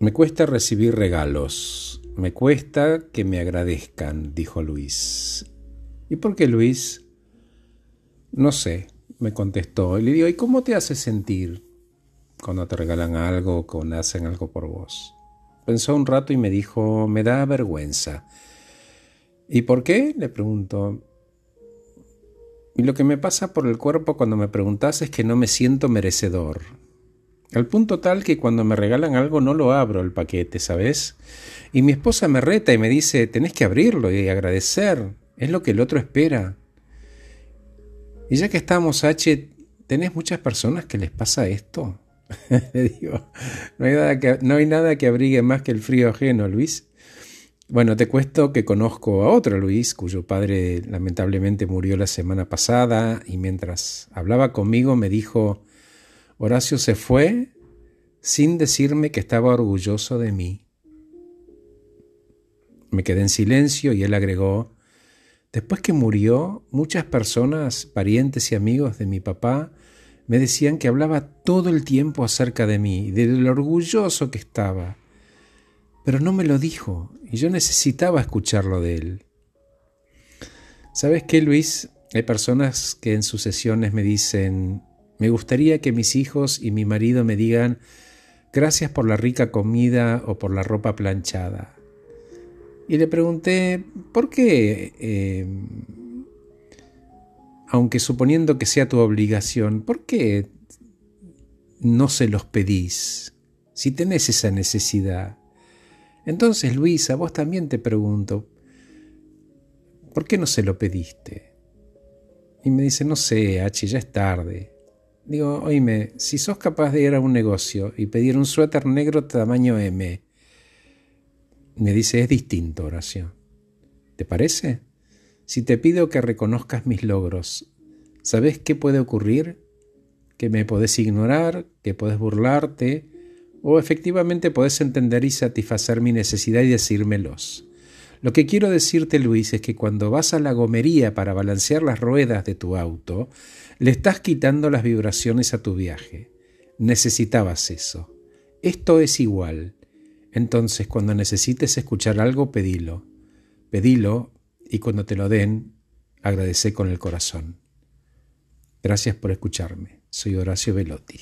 Me cuesta recibir regalos, me cuesta que me agradezcan, dijo Luis. ¿Y por qué Luis? No sé, me contestó. Y le digo, ¿y cómo te hace sentir cuando te regalan algo o cuando hacen algo por vos? Pensó un rato y me dijo, me da vergüenza. ¿Y por qué? Le pregunto. Y lo que me pasa por el cuerpo cuando me preguntas es que no me siento merecedor. Al punto tal que cuando me regalan algo no lo abro el paquete, ¿sabes? Y mi esposa me reta y me dice, tenés que abrirlo y agradecer, es lo que el otro espera. Y ya que estamos, H, ¿tenés muchas personas que les pasa esto? Le digo, no hay, nada que, no hay nada que abrigue más que el frío ajeno, Luis. Bueno, te cuento que conozco a otro Luis, cuyo padre lamentablemente murió la semana pasada, y mientras hablaba conmigo me dijo, Horacio se fue sin decirme que estaba orgulloso de mí. Me quedé en silencio y él agregó, después que murió, muchas personas, parientes y amigos de mi papá, me decían que hablaba todo el tiempo acerca de mí, de lo orgulloso que estaba. Pero no me lo dijo y yo necesitaba escucharlo de él. ¿Sabes qué, Luis? Hay personas que en sus sesiones me dicen, me gustaría que mis hijos y mi marido me digan gracias por la rica comida o por la ropa planchada. Y le pregunté, ¿por qué, eh, aunque suponiendo que sea tu obligación, ¿por qué no se los pedís si tenés esa necesidad? Entonces, Luisa, vos también te pregunto, ¿por qué no se lo pediste? Y me dice, no sé, H, ya es tarde. Digo, oíme, si sos capaz de ir a un negocio y pedir un suéter negro tamaño M, me dice, es distinto, Horacio. ¿Te parece? Si te pido que reconozcas mis logros, ¿sabes qué puede ocurrir? Que me podés ignorar, que podés burlarte, o efectivamente podés entender y satisfacer mi necesidad y decírmelos. Lo que quiero decirte, Luis, es que cuando vas a la gomería para balancear las ruedas de tu auto, le estás quitando las vibraciones a tu viaje. Necesitabas eso. Esto es igual. Entonces, cuando necesites escuchar algo, pedilo. Pedilo y cuando te lo den, agradece con el corazón. Gracias por escucharme. Soy Horacio Velotti.